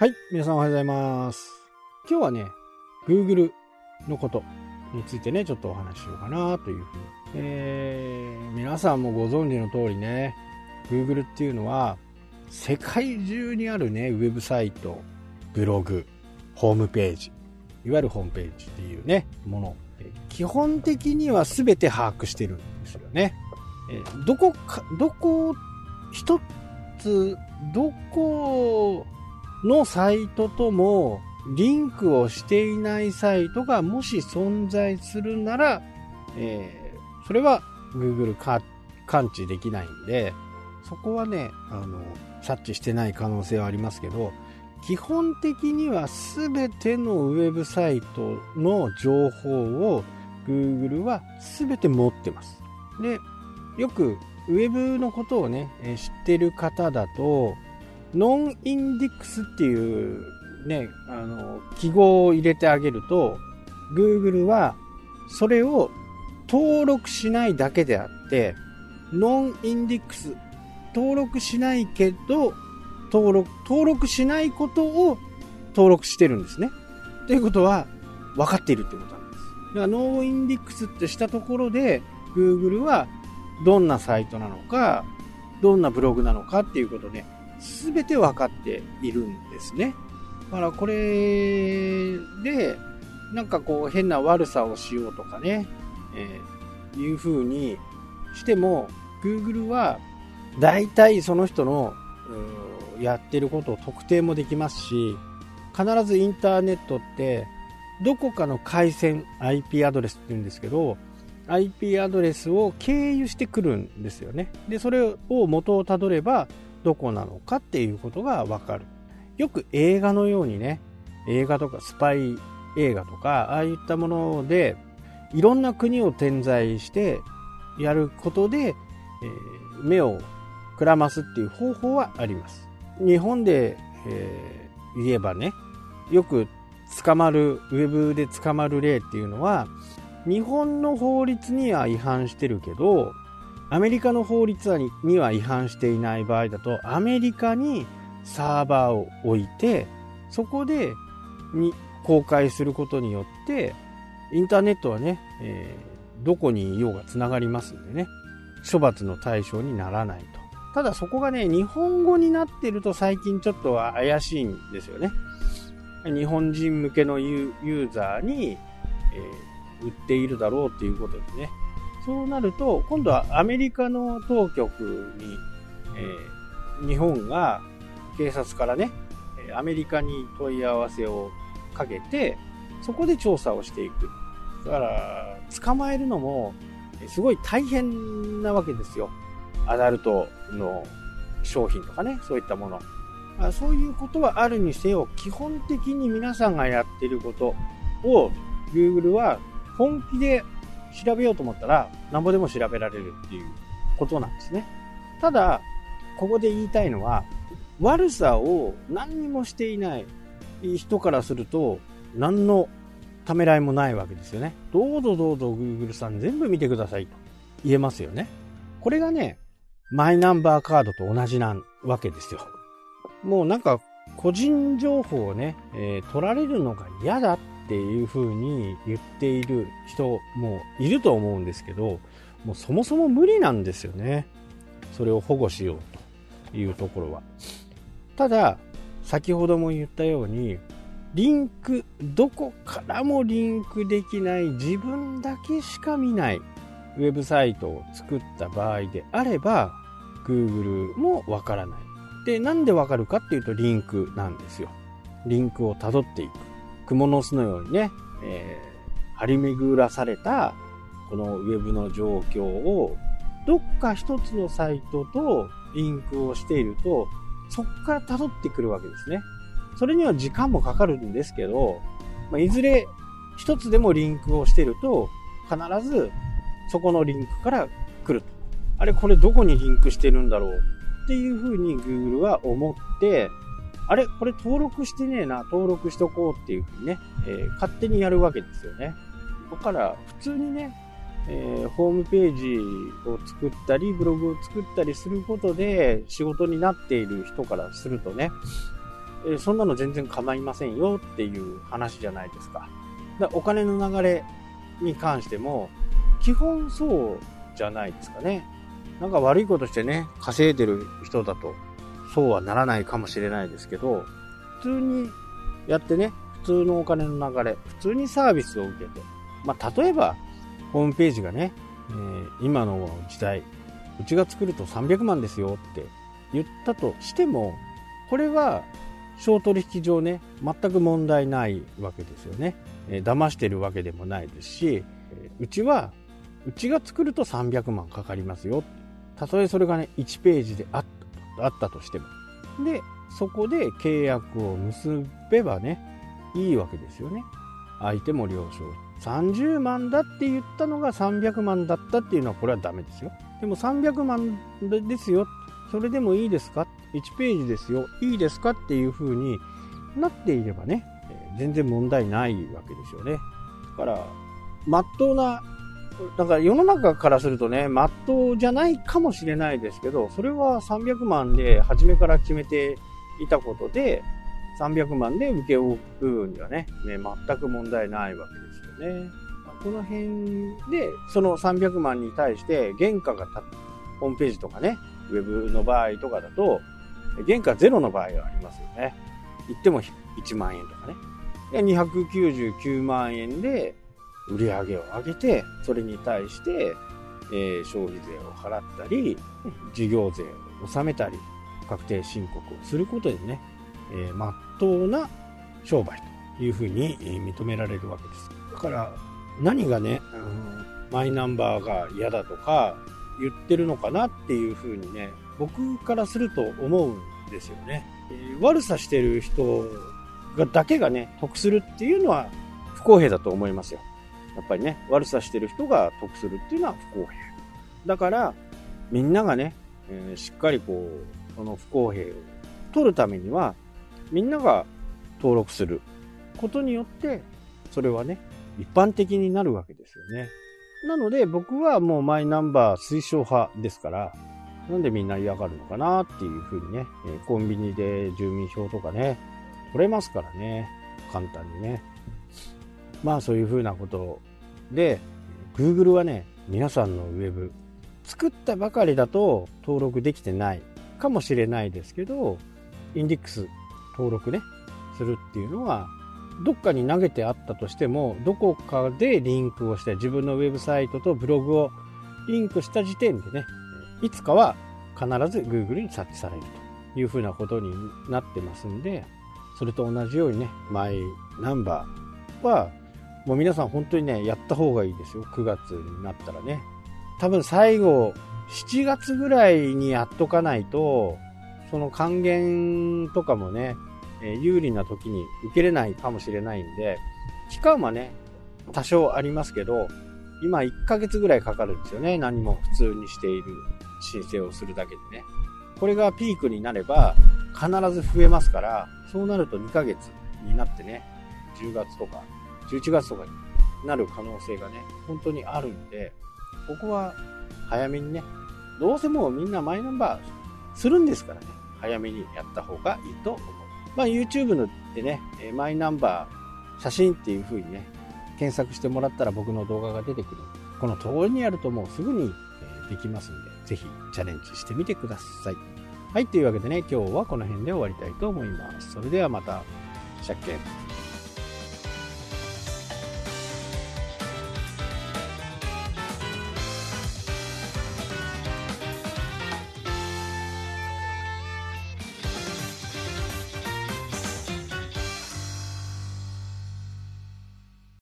はい、皆さんおはようございます。今日はね、Google のことについてね、ちょっとお話ししようかなというふうに。えー、皆さんもご存知の通りね、Google っていうのは、世界中にあるね、ウェブサイト、ブログ、ホームページ、いわゆるホームページっていうね、もの、基本的には全て把握してるんですよね。えーどこか、どこ、一つ、どこのサイトともリンクをしていないサイトがもし存在するなら、えーそれは Google か感知できないんで、そこはね、あの、察知してない可能性はありますけど、基本的には全てのウェブサイトの情報を Google は全て持ってます。で、よくウェブのことをね、知ってる方だと、ノンインデックスっていうね、あの、記号を入れてあげると、Google はそれを登録しないだけであって、ノンインデックス、登録しないけど、登録、登録しないことを登録してるんですね。ということは、分かっているってことなんです。だからノーインデックスってしたところで、Google はどんなサイトなのか、どんなブログなのかっていうことで、すべて分かっているんですね。だからこれで、なんかこう変な悪さをしようとかね、えーいう風にしても、Google は大体その人のやってることを特定もできますし、必ずインターネットってどこかの回線 IP アドレスって言うんですけど、IP アドレスを経由してくるんですよね。で、それを元をたどればどこなのかっていうことがわかる。よく映画のようにね、映画とかスパイ映画とか、ああいったもので、いろんな国を点在してやることで、えー目をくらますっていう方法はあります。日本で、えー言えばね、よく捕まる、ウェブで捕まる例っていうのは、日本の法律には違反してるけど、アメリカの法律には違反していない場合だと、アメリカにサーバーを置いて、そこでに公開することによって、インターネットはね、えーどこにいようがつながりますんでね、処罰の対象にならないと。ただそこがね、日本語になってると最近ちょっと怪しいんですよね。日本人向けのユーザーに、えー売っているだろうっていうことでね。そうなると、今度はアメリカの当局に、えー日本が警察からね、アメリカに問い合わせをかけて、そこで調査をしていく。だから、捕まえるのも、すごい大変なわけですよ。アダルトの商品とかね、そういったもの。あそういうことはあるにせよ、基本的に皆さんがやってることを Google は本気で調べようと思ったら、なんぼでも調べられるっていうことなんですね。ただ、ここで言いたいのは、悪さを何にもしていない人からすると、何のためらいもないわけですよね。どうぞどうぞ Google さん全部見てくださいと言えますよね。これがね、マイナンバーカードと同じなわけですよ。もうなんか個人情報をね、えー取られるのが嫌だっていう風に言っている人もいると思うんですけど、もうそもそも無理なんですよね。それを保護しようというところは。ただ、先ほども言ったように、リンク、どこからもリンクできない自分だけしか見ないウェブサイトを作った場合であれば、Google もわからない。で、なんでわかるかっていうとリンクなんですよ。リンクを辿っていく。蜘蛛の巣のようにね、えー張り巡らされたこのウェブの状況をどっか一つのサイトとリンクをしていると、そこから辿ってくるわけですね。それには時間もかかるんですけど、まあ、いずれ一つでもリンクをしていると、必ずそこのリンクから来ると。あれ、これどこにリンクしてるんだろうっていうふうに Google は思って、あれ、これ登録してねえな、登録しとこうっていうふうにね、えー勝手にやるわけですよね。だから、普通にね、えーホームページを作ったり、ブログを作ったりすることで仕事になっている人からするとね、えそんなの全然構いませんよっていう話じゃないですか。だお金の流れに関しても、基本そうじゃないですかね。なんか悪いことしてね、稼いでる人だと、そうはならないかもしれないですけど、普通にやってね、普通のお金の流れ、普通にサービスを受けて、まあ、例えば、ホームページがね、えー、今の時代、うちが作ると300万ですよって言ったとしても、これは商取引上ね、全く問題ないわけですよね。えー、騙してるわけでもないですし、えうちは、うちが作ると300万かかりますよ。たとえそれがね、1ページであっあったとしても。で、そこで契約を結べばね、いいわけですよね。相手も了承。30万だって言ったのが300万だったっていうのはこれはダメですよ。でも300万ですよ。それでもいいですか ?1 ページですよ。いいですかっていう風になっていればね、全然問題ないわけですよね。だから、まっとうな、だから世の中からするとね、まっとうじゃないかもしれないですけど、それは300万で初めから決めていたことで、300万で請け負う部分にはね、ね全く問題ないわけですよね。この辺で、その300万に対して原価がた、ホームページとかね、ウェブの場合とかだと、原価ゼロの場合がありますよね。言っても1万円とかね。で、299万円で売り上げを上げて、それに対して、えー、消費税を払ったり、事業税を納めたり、確定申告をすることでね、えー、真っ当な商売というふうに認められるわけです。だから、何がね、うん、マイナンバーが嫌だとか言ってるのかなっていうふうにね、僕からすると思うんですよね。えー、悪さしてる人がだけがね、得するっていうのは不公平だと思いますよ。やっぱりね、悪さしてる人が得するっていうのは不公平。だから、みんながね、えー、しっかりこう、その不公平を取るためには、みんなが登録することによって、それはね、一般的になるわけですよね。なので僕はもうマイナンバー推奨派ですから、なんでみんな嫌がるのかなっていうふうにね、えコンビニで住民票とかね、取れますからね、簡単にね。まあそういうふうなことで、Google はね、皆さんのウェブ、作ったばかりだと登録できてないかもしれないですけど、インデックス登録ね、するっていうのは、どっかに投げてあったとしても、どこかでリンクをして、自分のウェブサイトとブログをリンクした時点でね、いつかは必ず Google に察知されるというふうなことになってますんで、それと同じようにね、マイナンバーは、もう皆さん本当にね、やった方がいいですよ。9月になったらね。多分最後、7月ぐらいにやっとかないと、その還元とかもね、え有利な時に受けれないかもしれないんで、期間はね、多少ありますけど、今1ヶ月ぐらいかかるんですよね。何も普通にしている申請をするだけでね。これがピークになれば必ず増えますから、そうなると2ヶ月になってね、10月とか11月とかになる可能性がね、本当にあるんで、ここは早めにね、どうせもうみんなマイナンバーするんですからね、早めにやった方がいいと思う。まあ、YouTube でね、マイナンバー、写真っていう風にね、検索してもらったら僕の動画が出てくる。この通りにやるともうすぐにできますんで、ぜひチャレンジしてみてください。はい、というわけでね、今日はこの辺で終わりたいと思います。それではまた、シャッケン。